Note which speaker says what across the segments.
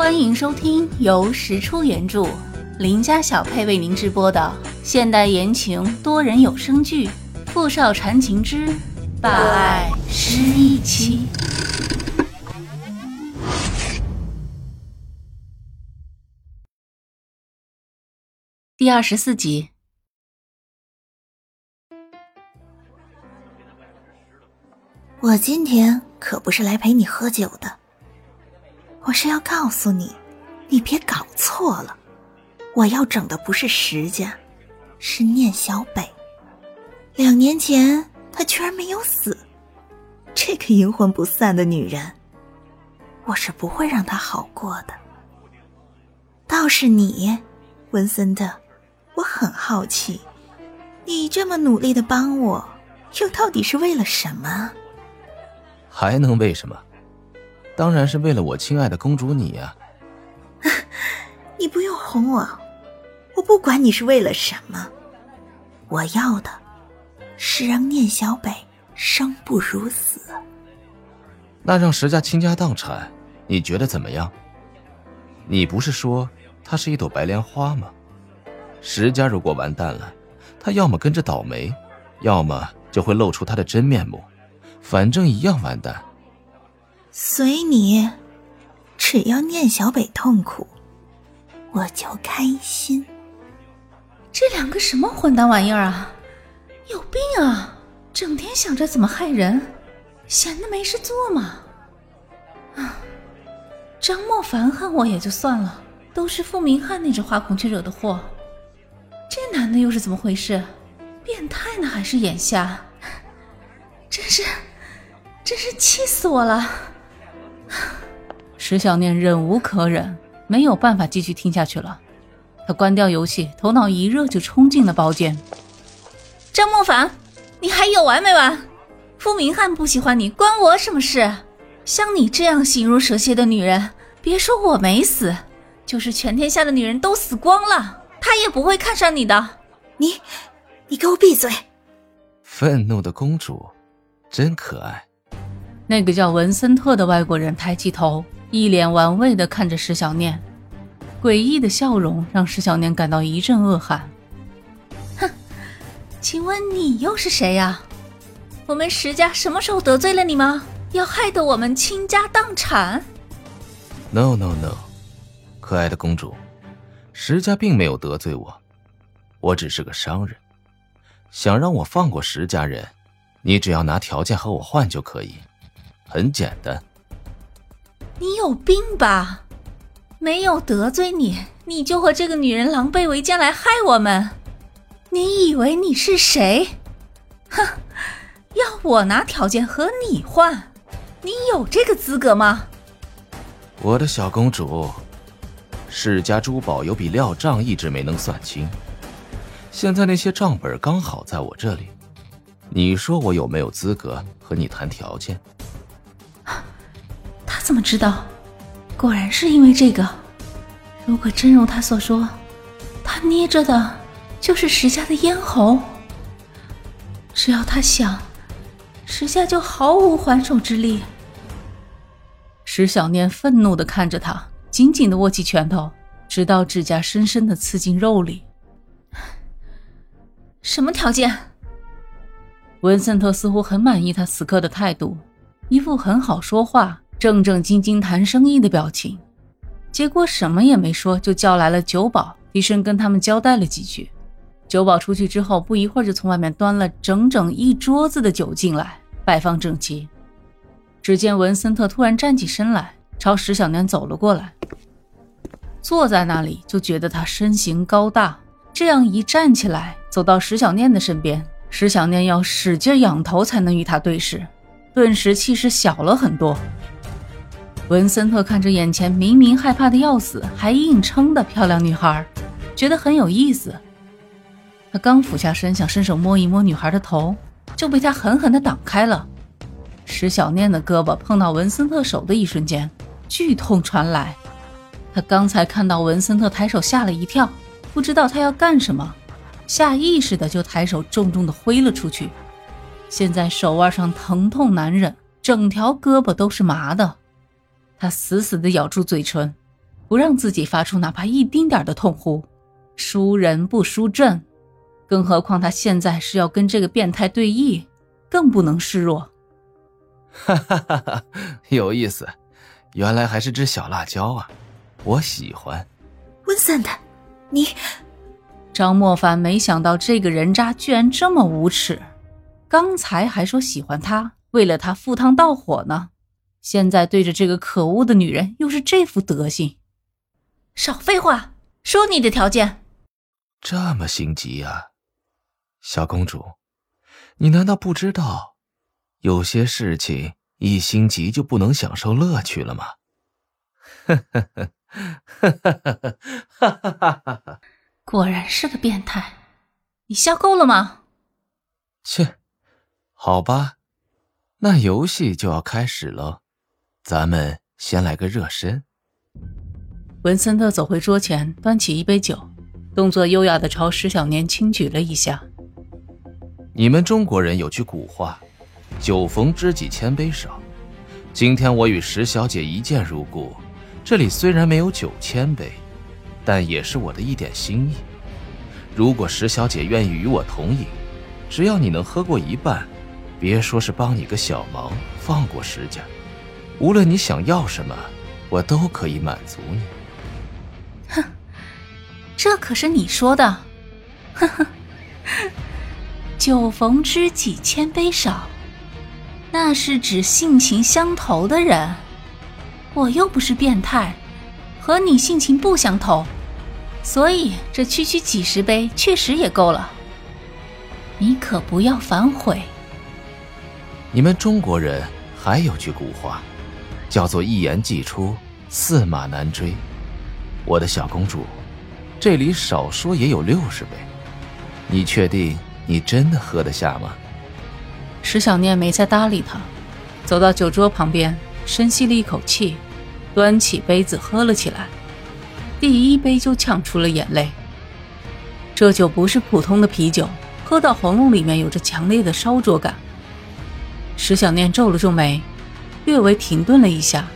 Speaker 1: 欢迎收听由石出原著、林家小配为您直播的现代言情多人有声剧《富少缠情之霸爱失忆妻》第二十四集。
Speaker 2: 我今天可不是来陪你喝酒的。我是要告诉你，你别搞错了，我要整的不是石家，是念小北。两年前他居然没有死，这个阴魂不散的女人，我是不会让她好过的。倒是你，文森特，我很好奇，你这么努力的帮我，又到底是为了什么？
Speaker 3: 还能为什么？当然是为了我亲爱的公主你呀！
Speaker 2: 你不用哄我，我不管你是为了什么，我要的是让念小北生不如死。
Speaker 3: 那让石家倾家荡产，你觉得怎么样？你不是说她是一朵白莲花吗？石家如果完蛋了，她要么跟着倒霉，要么就会露出她的真面目，反正一样完蛋。
Speaker 2: 随你，只要念小北痛苦，我就开心。
Speaker 1: 这两个什么混蛋玩意儿啊！有病啊！整天想着怎么害人，闲的没事做嘛。啊，张莫凡恨我也就算了，都是傅明翰那只花孔雀惹的祸。这男的又是怎么回事？变态呢还是眼瞎？真是，真是气死我了！石小念忍无可忍，没有办法继续听下去了。他关掉游戏，头脑一热就冲进了包间。张莫凡，你还有完没完？傅明翰不喜欢你，关我什么事？像你这样形如蛇蝎的女人，别说我没死，就是全天下的女人都死光了，他也不会看上你的。
Speaker 2: 你，你给我闭嘴！
Speaker 3: 愤怒的公主，真可爱。
Speaker 1: 那个叫文森特的外国人抬起头，一脸玩味地看着石小念，诡异的笑容让石小念感到一阵恶寒。哼，请问你又是谁呀？我们石家什么时候得罪了你吗？要害得我们倾家荡产
Speaker 3: ？No No No，可爱的公主，石家并没有得罪我，我只是个商人，想让我放过石家人，你只要拿条件和我换就可以。很简单，
Speaker 1: 你有病吧？没有得罪你，你就和这个女人狼狈为奸来害我们？你以为你是谁？哼！要我拿条件和你换，你有这个资格吗？
Speaker 3: 我的小公主，世家珠宝有笔料账一直没能算清，现在那些账本刚好在我这里，你说我有没有资格和你谈条件？
Speaker 1: 怎么知道？果然是因为这个。如果真如他所说，他捏着的就是石家的咽喉。只要他想，石家就毫无还手之力。石小念愤怒的看着他，紧紧的握起拳头，直到指甲深深的刺进肉里。什么条件？文森特似乎很满意他此刻的态度，一副很好说话。正正经经谈生意的表情，结果什么也没说，就叫来了酒保，低声跟他们交代了几句。酒保出去之后，不一会儿就从外面端了整整一桌子的酒进来，摆放整齐。只见文森特突然站起身来，朝石小念走了过来，坐在那里就觉得他身形高大，这样一站起来，走到石小念的身边，石小念要使劲仰头才能与他对视，顿时气势小了很多。文森特看着眼前明明害怕的要死还硬撑的漂亮女孩，觉得很有意思。他刚俯下身想伸手摸一摸女孩的头，就被她狠狠地挡开了。石小念的胳膊碰到文森特手的一瞬间，剧痛传来。他刚才看到文森特抬手，吓了一跳，不知道他要干什么，下意识的就抬手重重的挥了出去。现在手腕上疼痛难忍，整条胳膊都是麻的。他死死地咬住嘴唇，不让自己发出哪怕一丁点的痛呼，输人不输阵。更何况他现在是要跟这个变态对弈，更不能示弱。
Speaker 3: 哈哈哈哈有意思，原来还是只小辣椒啊，我喜欢。
Speaker 2: 温森特，你……
Speaker 1: 张莫凡没想到这个人渣居然这么无耻，刚才还说喜欢他，为了他赴汤蹈火呢，现在对着这个可恶的女人又是这副德行。
Speaker 2: 少废话，说你的条件。
Speaker 3: 这么心急啊？小公主，你难道不知道，有些事情一心急就不能享受乐趣了吗？呵呵呵，呵呵呵，哈哈哈哈哈！
Speaker 2: 果然是个变态，你笑够了吗？
Speaker 3: 切，好吧，那游戏就要开始了，咱们先来个热身。
Speaker 1: 文森特走回桌前，端起一杯酒，动作优雅的朝石小年轻举了一下。
Speaker 3: 你们中国人有句古话，“酒逢知己千杯少”。今天我与石小姐一见如故，这里虽然没有酒千杯，但也是我的一点心意。如果石小姐愿意与我同饮，只要你能喝过一半，别说是帮你个小忙，放过石家，无论你想要什么，我都可以满足你。
Speaker 2: 哼，这可是你说的，呵呵。酒逢知己千杯少，那是指性情相投的人。我又不是变态，和你性情不相投，所以这区区几十杯确实也够了。你可不要反悔。
Speaker 3: 你们中国人还有句古话，叫做“一言既出，驷马难追”。我的小公主，这里少说也有六十杯，你确定？你真的喝得下吗？
Speaker 1: 石小念没再搭理他，走到酒桌旁边，深吸了一口气，端起杯子喝了起来。第一杯就呛出了眼泪。这酒不是普通的啤酒，喝到喉咙里面有着强烈的烧灼感。石小念皱了皱眉，略微停顿了一下。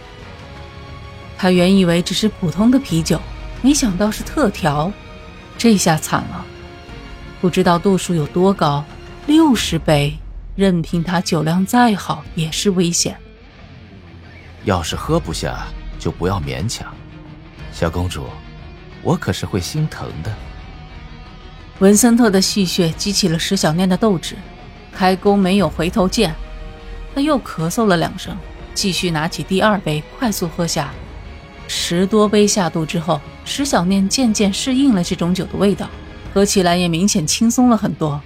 Speaker 1: 他原以为只是普通的啤酒，没想到是特调，这下惨了。不知道度数有多高，六十杯，任凭他酒量再好也是危险。
Speaker 3: 要是喝不下，就不要勉强，小公主，我可是会心疼的。
Speaker 1: 文森特的戏谑激起了石小念的斗志，开弓没有回头箭，他又咳嗽了两声，继续拿起第二杯，快速喝下。十多杯下肚之后，石小念渐渐适应了这种酒的味道。喝起来也明显轻松了很多，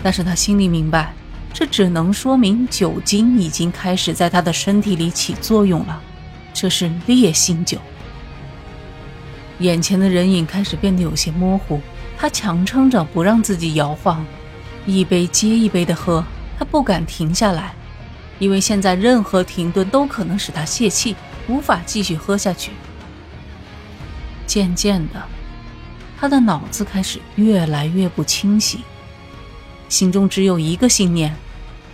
Speaker 1: 但是他心里明白，这只能说明酒精已经开始在他的身体里起作用了，这是烈性酒。眼前的人影开始变得有些模糊，他强撑着不让自己摇晃，一杯接一杯的喝，他不敢停下来，因为现在任何停顿都可能使他泄气，无法继续喝下去。渐渐的。他的脑子开始越来越不清醒，心中只有一个信念：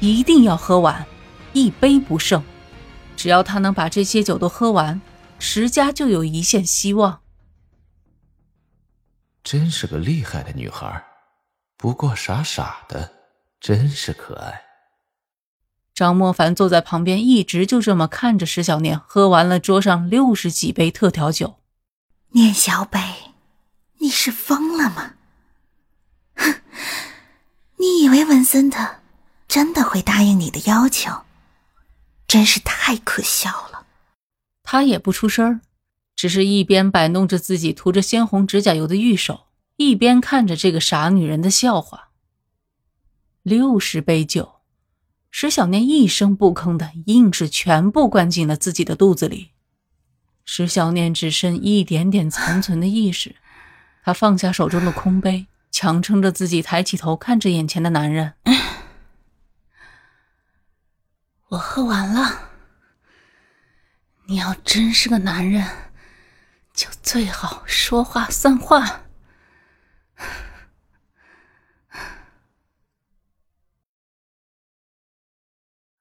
Speaker 1: 一定要喝完，一杯不剩。只要他能把这些酒都喝完，石家就有一线希望。
Speaker 3: 真是个厉害的女孩，不过傻傻的，真是可爱。
Speaker 1: 张莫凡坐在旁边，一直就这么看着石小念喝完了桌上六十几杯特调酒。
Speaker 2: 念小北。你是疯了吗？哼！你以为文森特真的会答应你的要求？真是太可笑了。
Speaker 1: 他也不出声只是一边摆弄着自己涂着鲜红指甲油的玉手，一边看着这个傻女人的笑话。六十杯酒，石小念一声不吭的，硬是全部灌进了自己的肚子里。石小念只剩一点点残存的意识。他放下手中的空杯，强撑着自己抬起头看着眼前的男人。
Speaker 2: 我喝完了。你要真是个男人，就最好说话算话。